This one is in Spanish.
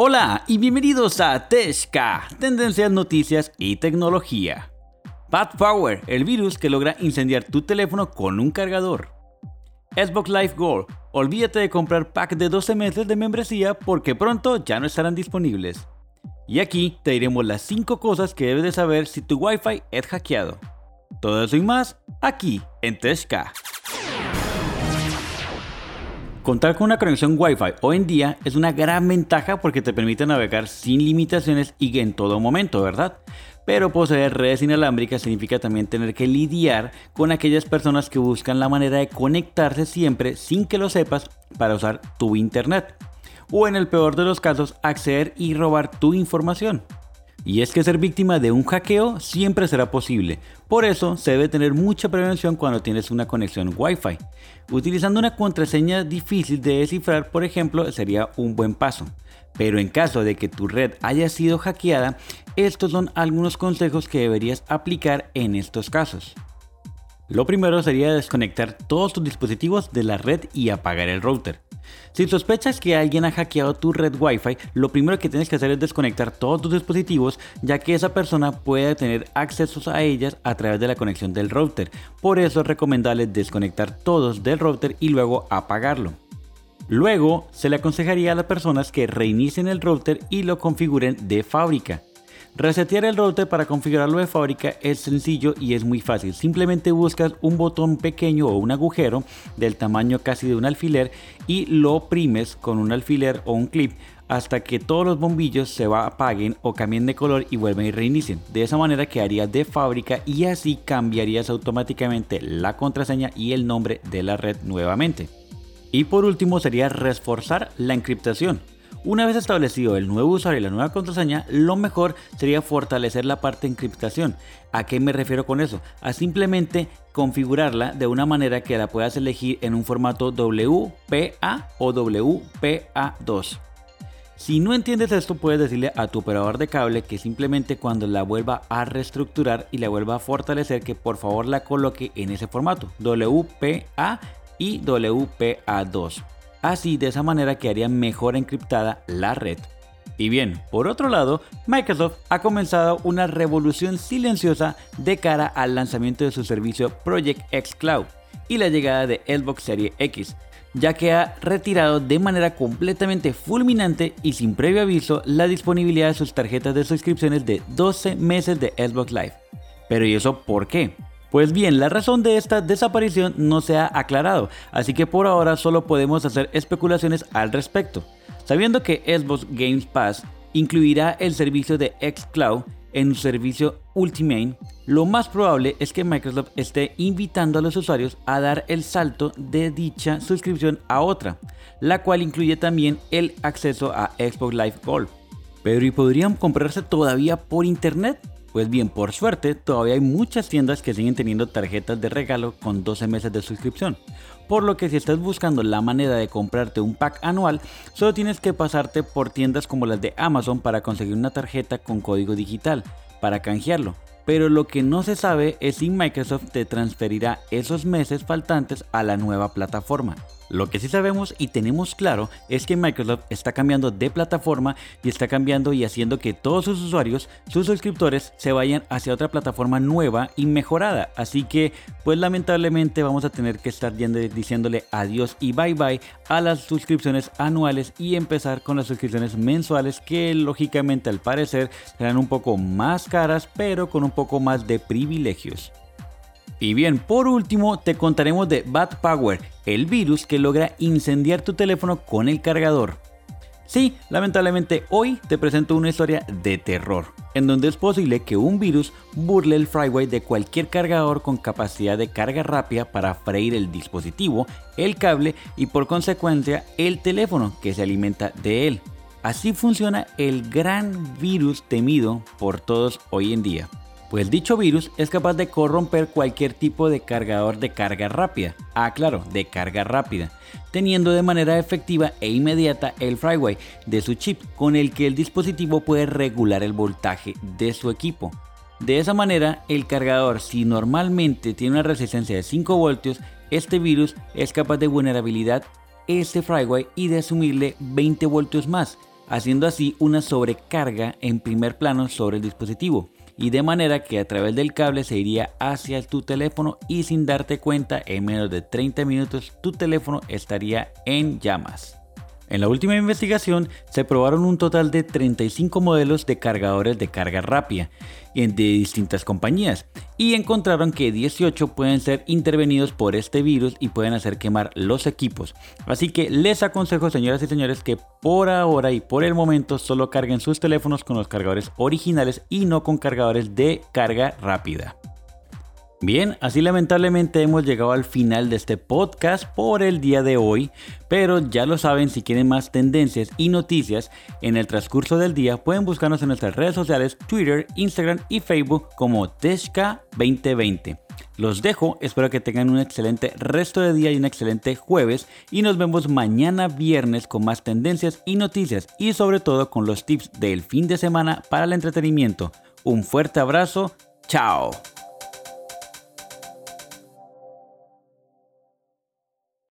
Hola y bienvenidos a Teshka, Tendencias, Noticias y Tecnología. Bad Power, el virus que logra incendiar tu teléfono con un cargador. Xbox Live Gold, olvídate de comprar pack de 12 meses de membresía porque pronto ya no estarán disponibles. Y aquí te diremos las 5 cosas que debes de saber si tu Wi-Fi es hackeado. Todo eso y más aquí en Teshka. Contar con una conexión Wi-Fi hoy en día es una gran ventaja porque te permite navegar sin limitaciones y en todo momento, ¿verdad? Pero poseer redes inalámbricas significa también tener que lidiar con aquellas personas que buscan la manera de conectarse siempre sin que lo sepas para usar tu internet. O en el peor de los casos, acceder y robar tu información. Y es que ser víctima de un hackeo siempre será posible. Por eso se debe tener mucha prevención cuando tienes una conexión Wi-Fi. Utilizando una contraseña difícil de descifrar, por ejemplo, sería un buen paso. Pero en caso de que tu red haya sido hackeada, estos son algunos consejos que deberías aplicar en estos casos. Lo primero sería desconectar todos tus dispositivos de la red y apagar el router. Si sospechas que alguien ha hackeado tu red Wi-Fi, lo primero que tienes que hacer es desconectar todos tus dispositivos, ya que esa persona puede tener accesos a ellas a través de la conexión del router. Por eso es recomendable desconectar todos del router y luego apagarlo. Luego, se le aconsejaría a las personas que reinicien el router y lo configuren de fábrica. Resetear el router para configurarlo de fábrica es sencillo y es muy fácil. Simplemente buscas un botón pequeño o un agujero del tamaño casi de un alfiler y lo oprimes con un alfiler o un clip hasta que todos los bombillos se apaguen o cambien de color y vuelven y reinicien. De esa manera quedaría de fábrica y así cambiarías automáticamente la contraseña y el nombre de la red nuevamente. Y por último sería reforzar la encriptación. Una vez establecido el nuevo usuario y la nueva contraseña, lo mejor sería fortalecer la parte de encriptación. ¿A qué me refiero con eso? A simplemente configurarla de una manera que la puedas elegir en un formato WPA o WPA2. Si no entiendes esto, puedes decirle a tu operador de cable que simplemente cuando la vuelva a reestructurar y la vuelva a fortalecer, que por favor la coloque en ese formato, WPA y WPA2. Así, de esa manera quedaría mejor encriptada la red. Y bien, por otro lado, Microsoft ha comenzado una revolución silenciosa de cara al lanzamiento de su servicio Project X Cloud y la llegada de Xbox Series X, ya que ha retirado de manera completamente fulminante y sin previo aviso la disponibilidad de sus tarjetas de suscripciones de 12 meses de Xbox Live. Pero ¿y eso por qué? Pues bien, la razón de esta desaparición no se ha aclarado, así que por ahora solo podemos hacer especulaciones al respecto. Sabiendo que Xbox Games Pass incluirá el servicio de xCloud en su servicio Ultimate, lo más probable es que Microsoft esté invitando a los usuarios a dar el salto de dicha suscripción a otra, la cual incluye también el acceso a Xbox Live Gold. Pero ¿y podrían comprarse todavía por internet? Pues bien, por suerte, todavía hay muchas tiendas que siguen teniendo tarjetas de regalo con 12 meses de suscripción. Por lo que si estás buscando la manera de comprarte un pack anual, solo tienes que pasarte por tiendas como las de Amazon para conseguir una tarjeta con código digital, para canjearlo. Pero lo que no se sabe es si Microsoft te transferirá esos meses faltantes a la nueva plataforma. Lo que sí sabemos y tenemos claro es que Microsoft está cambiando de plataforma y está cambiando y haciendo que todos sus usuarios, sus suscriptores, se vayan hacia otra plataforma nueva y mejorada. Así que, pues lamentablemente vamos a tener que estar diciéndole adiós y bye bye a las suscripciones anuales y empezar con las suscripciones mensuales que lógicamente al parecer serán un poco más caras pero con un poco más de privilegios. Y bien, por último te contaremos de Bad Power, el virus que logra incendiar tu teléfono con el cargador. Sí, lamentablemente hoy te presento una historia de terror, en donde es posible que un virus burle el freeway de cualquier cargador con capacidad de carga rápida para freír el dispositivo, el cable y por consecuencia el teléfono que se alimenta de él. Así funciona el gran virus temido por todos hoy en día pues dicho virus es capaz de corromper cualquier tipo de cargador de carga rápida. Ah, claro, de carga rápida, teniendo de manera efectiva e inmediata el freeway de su chip con el que el dispositivo puede regular el voltaje de su equipo. De esa manera, el cargador, si normalmente tiene una resistencia de 5 voltios, este virus es capaz de vulnerabilidad este freeway y de asumirle 20 voltios más, haciendo así una sobrecarga en primer plano sobre el dispositivo y de manera que a través del cable se iría hacia tu teléfono y sin darte cuenta en menos de 30 minutos tu teléfono estaría en llamas. En la última investigación se probaron un total de 35 modelos de cargadores de carga rápida de distintas compañías y encontraron que 18 pueden ser intervenidos por este virus y pueden hacer quemar los equipos. Así que les aconsejo señoras y señores que por ahora y por el momento solo carguen sus teléfonos con los cargadores originales y no con cargadores de carga rápida. Bien, así lamentablemente hemos llegado al final de este podcast por el día de hoy, pero ya lo saben, si quieren más tendencias y noticias en el transcurso del día, pueden buscarnos en nuestras redes sociales, Twitter, Instagram y Facebook como Teshka2020. Los dejo, espero que tengan un excelente resto de día y un excelente jueves y nos vemos mañana viernes con más tendencias y noticias y sobre todo con los tips del fin de semana para el entretenimiento. Un fuerte abrazo, chao.